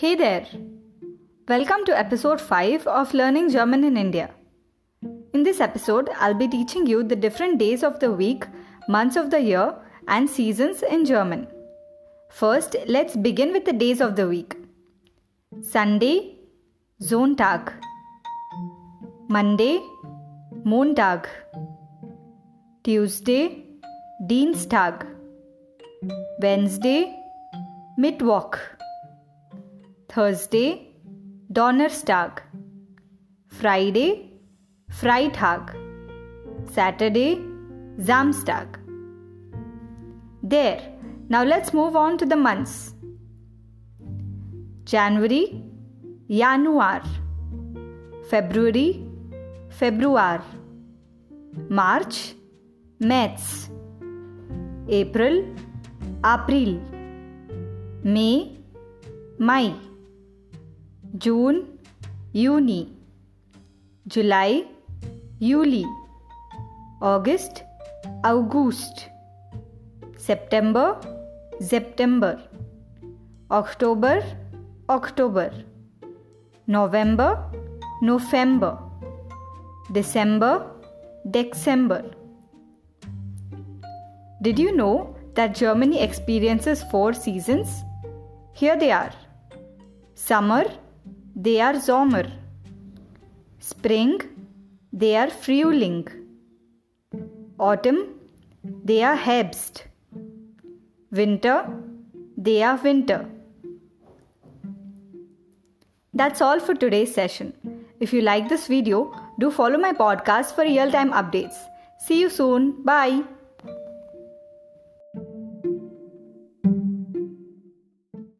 Hey there! Welcome to episode 5 of Learning German in India. In this episode, I'll be teaching you the different days of the week, months of the year, and seasons in German. First, let's begin with the days of the week Sunday, Sonntag, Monday, Montag, Tuesday, Dienstag, Wednesday, Mittwoch, Thursday, Donnerstag, Friday, Freitag, Saturday, Samstag. There, now let's move on to the months. January, Januar, February, Februar, March, März, April, April, May, Mai, June, Juni, July, Juli, August, August, September, September, October, Oktober, November, November, December, Dezember. Did you know that Germany experiences four seasons? Here they are Summer, they are Sommer. Hmm. Spring, they are Frühling. Autumn, they are Herbst. Winter, they are Winter. That's all for today's session. If you like this video, do follow my podcast for real time updates. See you soon. Bye.